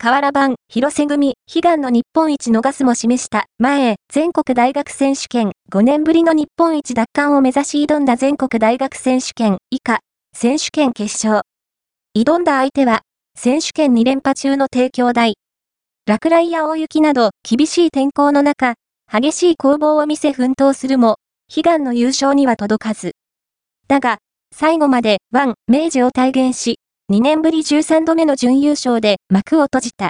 河原版、広瀬組、悲願の日本一逃すも示した前、全国大学選手権、5年ぶりの日本一奪還を目指し挑んだ全国大学選手権、以下、選手権決勝。挑んだ相手は、選手権2連覇中の帝京大。落雷や大雪など厳しい天候の中、激しい攻防を見せ奮闘するも、悲願の優勝には届かず。だが、最後までワン、明治を体現し、2年ぶり13度目の準優勝で幕を閉じた。